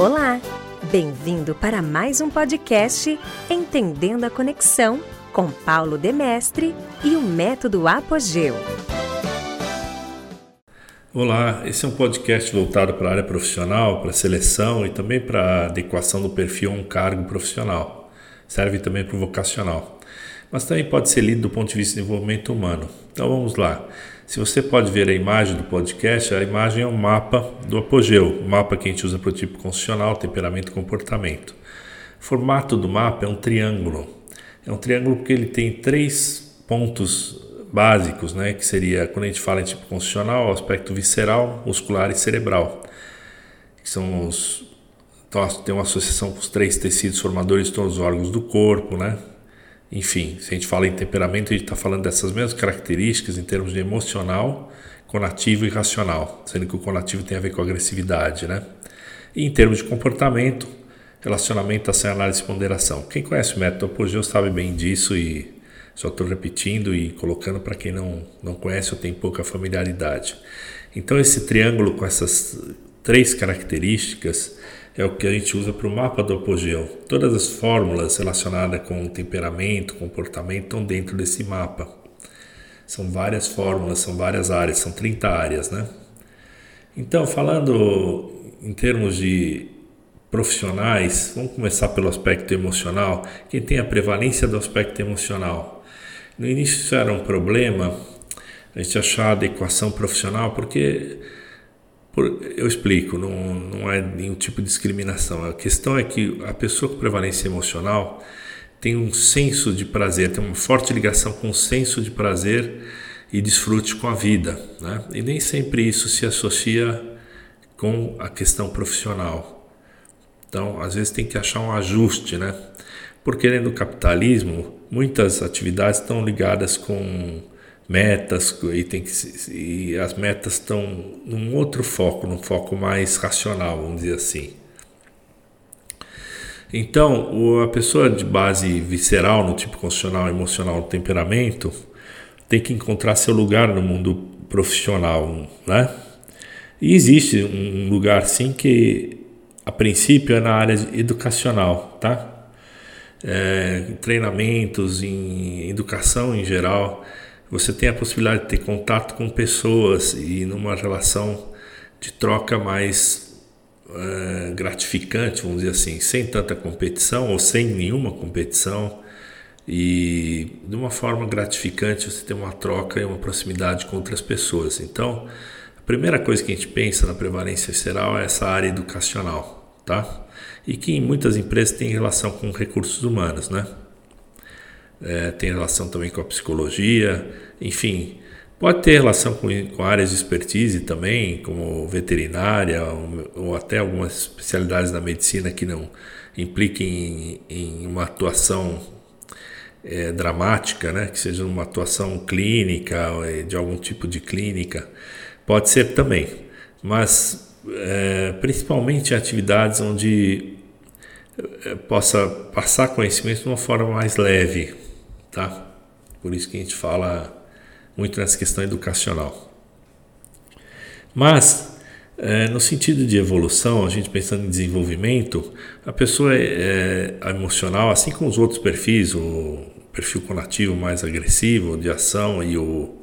Olá! Bem-vindo para mais um podcast Entendendo a Conexão com Paulo Demestre e o Método Apogeu. Olá, esse é um podcast voltado para a área profissional, para seleção e também para a adequação do perfil a um cargo profissional. Serve também para o vocacional mas também pode ser lido do ponto de vista de desenvolvimento humano. Então vamos lá. Se você pode ver a imagem do podcast, a imagem é um mapa do apogeu, mapa que a gente usa para o tipo constitucional, temperamento e comportamento. O formato do mapa é um triângulo. É um triângulo porque ele tem três pontos básicos, né, que seria, quando a gente fala em tipo constitucional, aspecto visceral, muscular e cerebral, que são os então, tem uma associação com os três tecidos formadores de todos os órgãos do corpo, né? Enfim, se a gente fala em temperamento, a gente está falando dessas mesmas características em termos de emocional, conativo e racional, sendo que o conativo tem a ver com agressividade, né? E em termos de comportamento, relacionamento, ação, análise e ponderação. Quem conhece o método Apogeu sabe bem disso e só estou repetindo e colocando para quem não, não conhece ou tem pouca familiaridade. Então, esse triângulo com essas três características é o que a gente usa para o mapa do apogeu. Todas as fórmulas relacionadas com temperamento, comportamento estão dentro desse mapa. São várias fórmulas, são várias áreas, são 30 áreas, né? Então, falando em termos de profissionais, vamos começar pelo aspecto emocional. Quem tem a prevalência do aspecto emocional? No início isso era um problema, a gente achar a adequação profissional, porque por, eu explico, não, não é nenhum tipo de discriminação. A questão é que a pessoa com prevalência emocional tem um senso de prazer, tem uma forte ligação com o senso de prazer e desfrute com a vida. Né? E nem sempre isso se associa com a questão profissional. Então, às vezes tem que achar um ajuste, né? Porque dentro do capitalismo, muitas atividades estão ligadas com metas e, tem que, e as metas estão num outro foco, num foco mais racional, vamos dizer assim. Então, a pessoa de base visceral, no tipo constitucional, emocional, temperamento, tem que encontrar seu lugar no mundo profissional, né? E existe um lugar sim que a princípio é na área educacional, tá? É, treinamentos em educação em geral, você tem a possibilidade de ter contato com pessoas e numa relação de troca mais uh, gratificante, vamos dizer assim, sem tanta competição ou sem nenhuma competição e de uma forma gratificante você tem uma troca e uma proximidade com outras pessoas. Então, a primeira coisa que a gente pensa na prevalência visceral é essa área educacional, tá? E que em muitas empresas tem relação com recursos humanos, né? É, tem relação também com a psicologia, enfim, pode ter relação com, com áreas de expertise também, como veterinária ou, ou até algumas especialidades da medicina que não impliquem em, em uma atuação é, dramática, né? que seja uma atuação clínica, é, de algum tipo de clínica, pode ser também, mas é, principalmente atividades onde é, possa passar conhecimento de uma forma mais leve, tá? Por isso que a gente fala muito nessa questão educacional. Mas, é, no sentido de evolução, a gente pensando em desenvolvimento, a pessoa é, é emocional, assim como os outros perfis, o perfil conativo mais agressivo de ação e o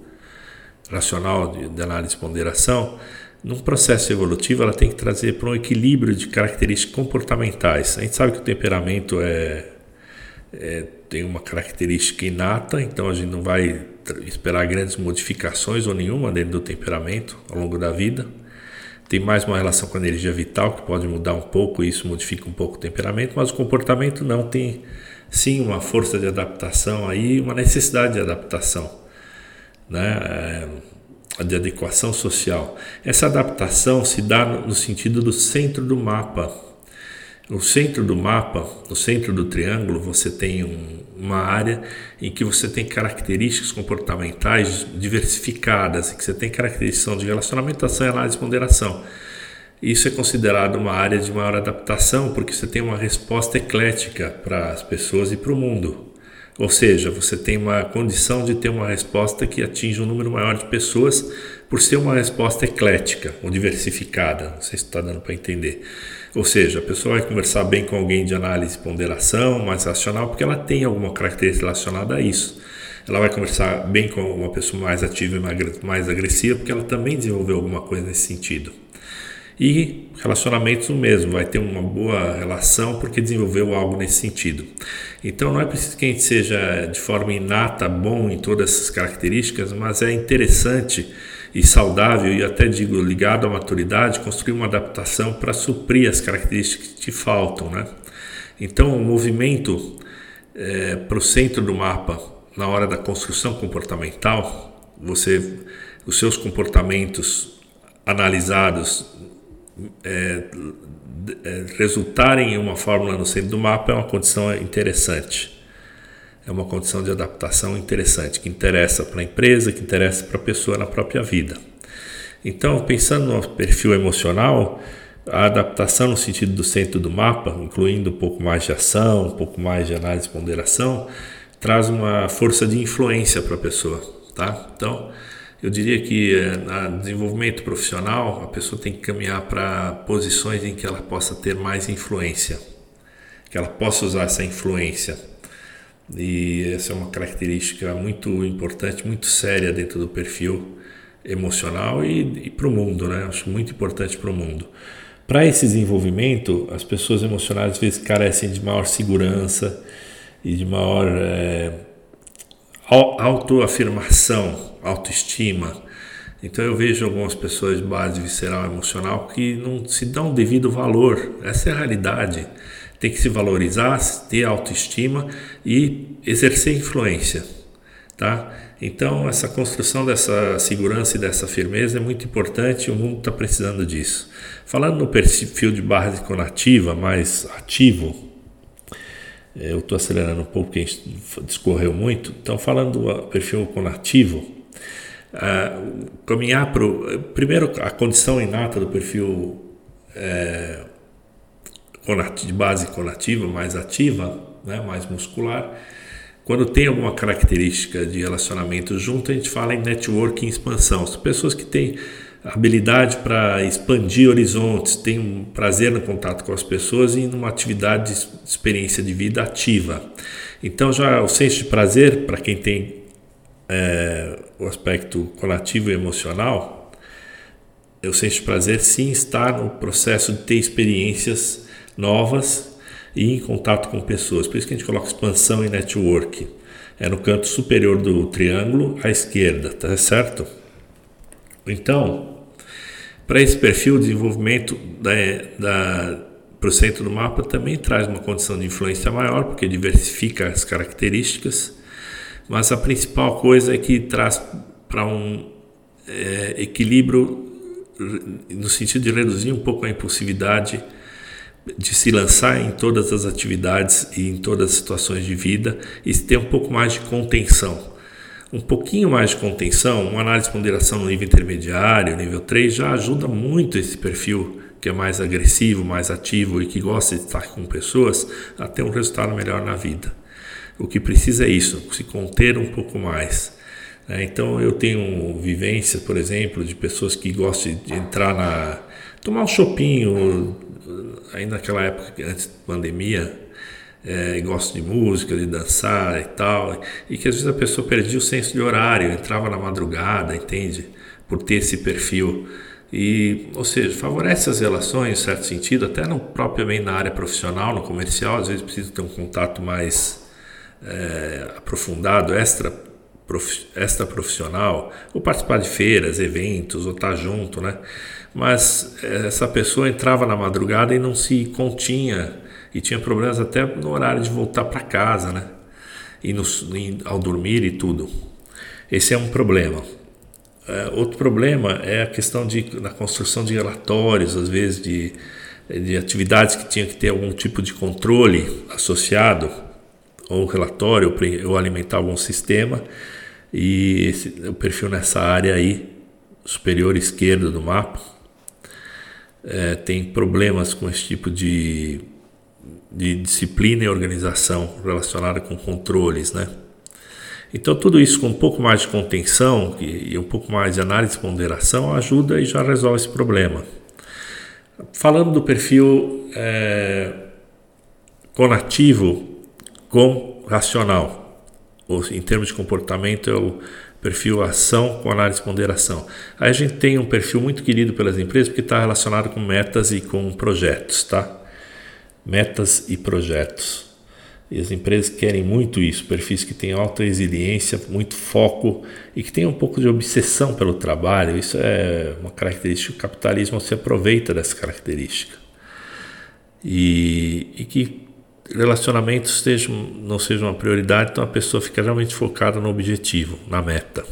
racional de, de análise e ponderação, num processo evolutivo ela tem que trazer para um equilíbrio de características comportamentais. A gente sabe que o temperamento é é, tem uma característica inata, então a gente não vai esperar grandes modificações ou nenhuma dentro do temperamento ao longo da vida. Tem mais uma relação com a energia vital que pode mudar um pouco, e isso modifica um pouco o temperamento, mas o comportamento não tem sim uma força de adaptação aí, uma necessidade de adaptação, né? É, de adequação social. Essa adaptação se dá no sentido do centro do mapa no centro do mapa, no centro do triângulo, você tem um, uma área em que você tem características comportamentais diversificadas, que você tem características de relacionamento, ação, análise e ponderação. Isso é considerado uma área de maior adaptação porque você tem uma resposta eclética para as pessoas e para o mundo. Ou seja, você tem uma condição de ter uma resposta que atinge um número maior de pessoas, por ser uma resposta eclética ou diversificada. Não sei se está dando para entender. Ou seja, a pessoa vai conversar bem com alguém de análise e ponderação, mais racional, porque ela tem alguma característica relacionada a isso. Ela vai conversar bem com uma pessoa mais ativa e mais agressiva, porque ela também desenvolveu alguma coisa nesse sentido. E relacionamentos o mesmo, vai ter uma boa relação porque desenvolveu algo nesse sentido. Então não é preciso que a gente seja de forma inata bom em todas essas características, mas é interessante e saudável e até digo ligado à maturidade construir uma adaptação para suprir as características que te faltam, né? Então o movimento é, para o centro do mapa na hora da construção comportamental, você os seus comportamentos analisados é, é, resultarem em uma fórmula no centro do mapa é uma condição interessante. É uma condição de adaptação interessante, que interessa para a empresa, que interessa para a pessoa na própria vida. Então, pensando no perfil emocional, a adaptação no sentido do centro do mapa, incluindo um pouco mais de ação, um pouco mais de análise e ponderação, traz uma força de influência para a pessoa. Tá? Então, eu diria que eh, no desenvolvimento profissional a pessoa tem que caminhar para posições em que ela possa ter mais influência, que ela possa usar essa influência. E essa é uma característica muito importante, muito séria dentro do perfil emocional e, e para o mundo, né? Acho muito importante para o mundo. Para esse desenvolvimento, as pessoas emocionais às vezes carecem de maior segurança e de maior é, autoafirmação, autoestima. Então eu vejo algumas pessoas de base visceral emocional que não se dão devido valor. Essa é a realidade. Tem que se valorizar, ter autoestima e exercer influência, tá? Então essa construção dessa segurança e dessa firmeza é muito importante. O mundo está precisando disso. Falando no perfil de base conativa, mais ativo, é, eu estou acelerando um pouco porque a gente discorreu muito. Então, falando do perfil conativo, uh, caminhar para o. Primeiro, a condição inata do perfil é, de base conativa, mais ativa, né, mais muscular. Quando tem alguma característica de relacionamento junto, a gente fala em networking expansão. São pessoas que têm habilidade para expandir horizontes, tem um prazer no contato com as pessoas e numa atividade de experiência de vida ativa. Então já o senso de prazer para quem tem é, o aspecto coletivo e emocional, o senso de prazer sim está no processo de ter experiências novas e em contato com pessoas. Por isso que a gente coloca expansão e network. É no canto superior do triângulo à esquerda, tá certo? Então, para esse perfil, o desenvolvimento da, da, para o centro do mapa também traz uma condição de influência maior, porque diversifica as características, mas a principal coisa é que traz para um é, equilíbrio no sentido de reduzir um pouco a impulsividade de se lançar em todas as atividades e em todas as situações de vida e ter um pouco mais de contenção um pouquinho mais de contenção, uma análise de ponderação no nível intermediário, nível 3, já ajuda muito esse perfil que é mais agressivo, mais ativo e que gosta de estar com pessoas a ter um resultado melhor na vida. O que precisa é isso, se conter um pouco mais. Né? Então eu tenho vivências, por exemplo, de pessoas que gostam de entrar na. tomar um chopinho, ainda naquela época antes da pandemia, é, gosto de música, de dançar e tal, e que às vezes a pessoa perdia o senso de horário, entrava na madrugada, entende? Por ter esse perfil. E, ou seja, favorece as relações em certo sentido, até não propriamente na área profissional, no comercial, às vezes precisa ter um contato mais é, aprofundado, extra, prof, extra profissional, ou participar de feiras, eventos, ou estar junto, né? Mas é, essa pessoa entrava na madrugada e não se continha e tinha problemas até no horário de voltar para casa, né? E no, ao dormir e tudo. Esse é um problema. É, outro problema é a questão de, da construção de relatórios, às vezes de, de atividades que tinham que ter algum tipo de controle associado, ou relatório, ou alimentar algum sistema, e esse, o perfil nessa área aí, superior esquerda do mapa, é, tem problemas com esse tipo de de disciplina e organização relacionada com controles, né? Então, tudo isso com um pouco mais de contenção e um pouco mais de análise e ponderação ajuda e já resolve esse problema. Falando do perfil é, conativo com racional, ou em termos de comportamento, é o perfil ação com análise ponderação. Aí a gente tem um perfil muito querido pelas empresas porque está relacionado com metas e com projetos, tá? Metas e projetos. E as empresas querem muito isso, perfis que têm alta resiliência, muito foco e que têm um pouco de obsessão pelo trabalho. Isso é uma característica do capitalismo, se aproveita dessa característica. E, e que relacionamentos sejam, não sejam uma prioridade, então a pessoa fica realmente focada no objetivo, na meta.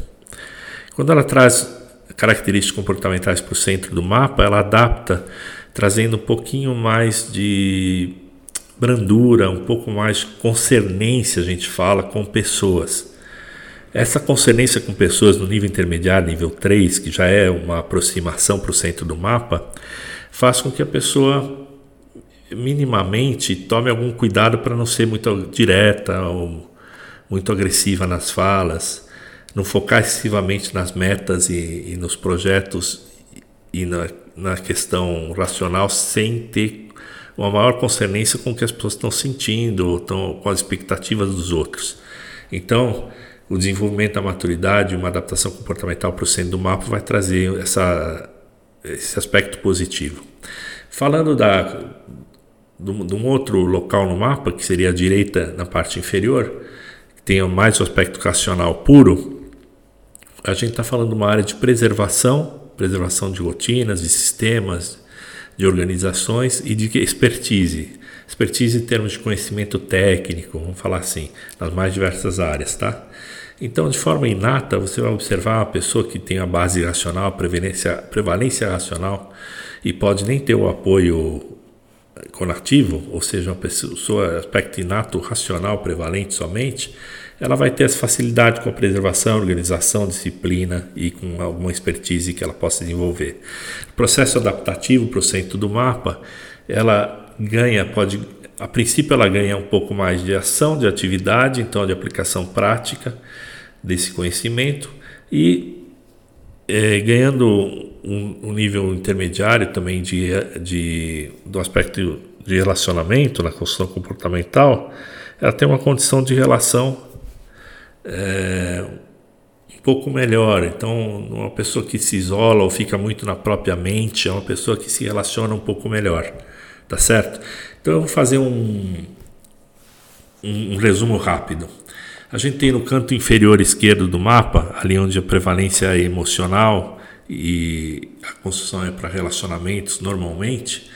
Quando ela traz características comportamentais para o centro do mapa, ela adapta, trazendo um pouquinho mais de brandura, um pouco mais concernência, a gente fala, com pessoas. Essa concernência com pessoas no nível intermediário, nível 3, que já é uma aproximação para o centro do mapa, faz com que a pessoa minimamente tome algum cuidado para não ser muito direta ou muito agressiva nas falas, não focar excessivamente nas metas e, e nos projetos e na, na questão racional sem ter uma maior concernência com o que as pessoas estão sentindo, estão com as expectativas dos outros. Então, o desenvolvimento da maturidade, uma adaptação comportamental para o centro do mapa vai trazer essa, esse aspecto positivo. Falando da, de um outro local no mapa, que seria a direita na parte inferior, que tenha mais o aspecto racional puro, a gente está falando de uma área de preservação, preservação de rotinas, de sistemas, de organizações e de expertise. Expertise em termos de conhecimento técnico, vamos falar assim, nas mais diversas áreas, tá? Então, de forma inata, você vai observar uma pessoa que tem a base racional, prevalência, prevalência racional e pode nem ter o apoio conativo, ou seja, uma pessoa aspecto inato racional prevalente somente, ela vai ter essa facilidade com a preservação, organização, disciplina e com alguma expertise que ela possa desenvolver. O processo adaptativo para o centro do mapa, ela ganha, pode, a princípio ela ganha um pouco mais de ação, de atividade, então de aplicação prática desse conhecimento e é, ganhando um, um, nível intermediário também de, de, do aspecto de relacionamento na construção comportamental, ela tem uma condição de relação é, um pouco melhor. Então, uma pessoa que se isola ou fica muito na própria mente é uma pessoa que se relaciona um pouco melhor, tá certo? Então, eu vou fazer um, um, um resumo rápido. A gente tem no canto inferior esquerdo do mapa, ali onde a prevalência é emocional e a construção é para relacionamentos normalmente,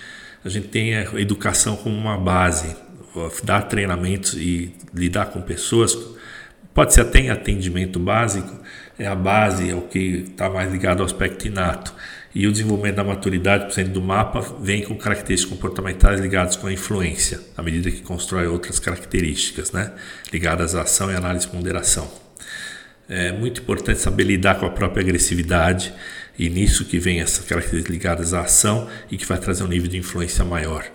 a gente tem a educação como uma base, dar treinamentos e lidar com pessoas Pode ser até em atendimento básico, é a base, é o que está mais ligado ao aspecto inato. E o desenvolvimento da maturidade, por exemplo, do mapa, vem com características comportamentais ligadas com a influência, à medida que constrói outras características, né? ligadas à ação e análise e ponderação. É muito importante saber lidar com a própria agressividade e nisso que vem essas características ligadas à ação e que vai trazer um nível de influência maior.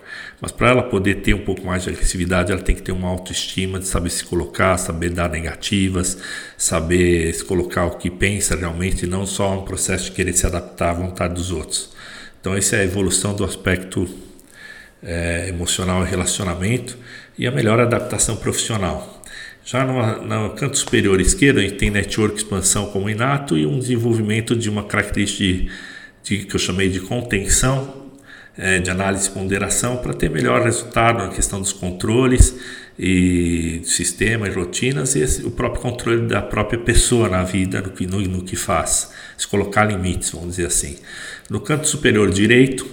Mas para ela poder ter um pouco mais de agressividade, ela tem que ter uma autoestima de saber se colocar, saber dar negativas, saber se colocar o que pensa realmente, e não só um processo de querer se adaptar à vontade dos outros. Então, essa é a evolução do aspecto é, emocional e relacionamento e a melhor adaptação profissional. Já no, no, canto superior esquerdo, a gente tem network expansão como inato e um desenvolvimento de uma característica de, de que eu chamei de contenção, é, de análise e ponderação, para ter melhor resultado na questão dos controles e sistema e rotinas e esse, o próprio controle da própria pessoa na vida, no que, no, no que faz, se colocar limites, vamos dizer assim. No canto superior direito,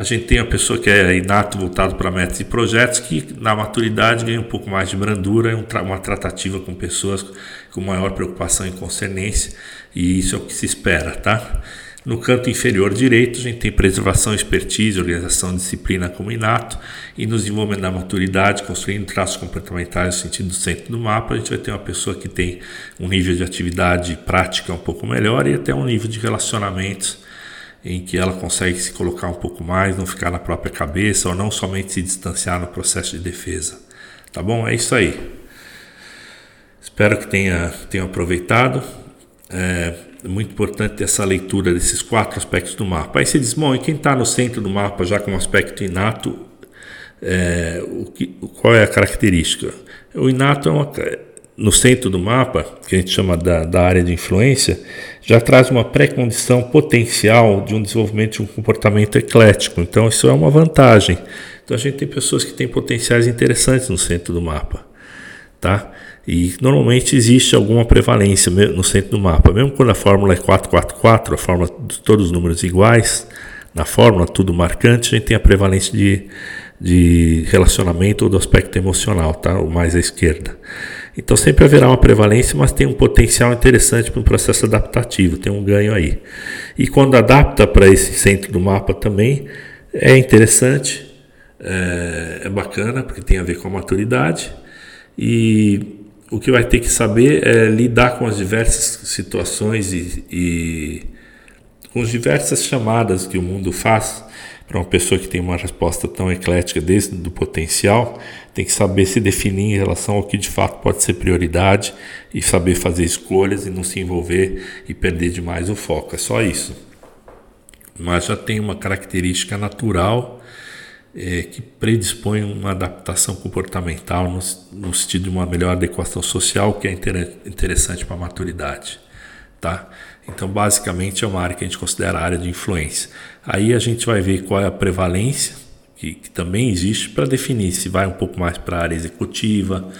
a gente tem a pessoa que é inato voltado para metas e projetos que na maturidade ganha um pouco mais de brandura, uma tratativa com pessoas com maior preocupação e concernência e isso é o que se espera, tá? No canto inferior direito, a gente tem preservação, expertise, organização, disciplina como inato. E no desenvolvimento da maturidade, construindo traços comportamentais no sentido do centro do mapa, a gente vai ter uma pessoa que tem um nível de atividade prática um pouco melhor e até um nível de relacionamentos em que ela consegue se colocar um pouco mais, não ficar na própria cabeça ou não somente se distanciar no processo de defesa. Tá bom? É isso aí. Espero que tenha, tenha aproveitado. É, muito importante essa leitura desses quatro aspectos do mapa. Aí você diz, bom, e quem está no centro do mapa já com um aspecto inato, é, o que, qual é a característica? O inato é uma, no centro do mapa, que a gente chama da, da área de influência, já traz uma pré-condição potencial de um desenvolvimento de um comportamento eclético. Então, isso é uma vantagem. Então, a gente tem pessoas que têm potenciais interessantes no centro do mapa. Tá? E normalmente existe alguma prevalência no centro do mapa, mesmo quando a fórmula é 444, a fórmula de todos os números iguais, na fórmula tudo marcante, a gente tem a prevalência de, de relacionamento ou do aspecto emocional, tá? o mais à esquerda. Então sempre haverá uma prevalência, mas tem um potencial interessante para um processo adaptativo, tem um ganho aí. E quando adapta para esse centro do mapa também, é interessante, é, é bacana, porque tem a ver com a maturidade. E o que vai ter que saber é lidar com as diversas situações e, e com as diversas chamadas que o mundo faz para uma pessoa que tem uma resposta tão eclética desde do potencial, tem que saber se definir em relação ao que de fato pode ser prioridade e saber fazer escolhas e não se envolver e perder demais o foco. É só isso. Mas já tem uma característica natural é, que predispõe uma adaptação comportamental no, no, sentido de uma melhor adequação social, que é inter, interessante para a maturidade. Tá? Então, basicamente, é uma área que a gente considera área de influência. Aí a gente vai ver qual é a prevalência, que, que também existe, para definir se vai um pouco mais para a área executiva,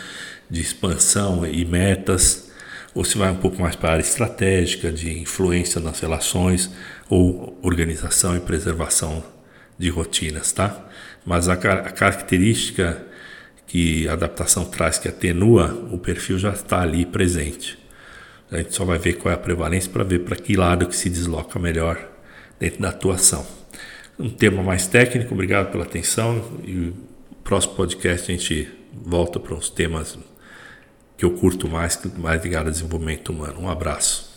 de expansão e metas, ou se vai um pouco mais para a área estratégica, de influência nas relações, ou organização e preservação de rotinas, tá? Mas a, a característica que a adaptação traz, que atenua, o perfil já está ali presente. A gente só vai ver qual é a prevalência para ver para que lado que se desloca melhor dentro da atuação. Um tema mais técnico, obrigado pela atenção e no próximo podcast a gente volta para uns temas que eu curto mais, mais ligado ao desenvolvimento humano. Um abraço.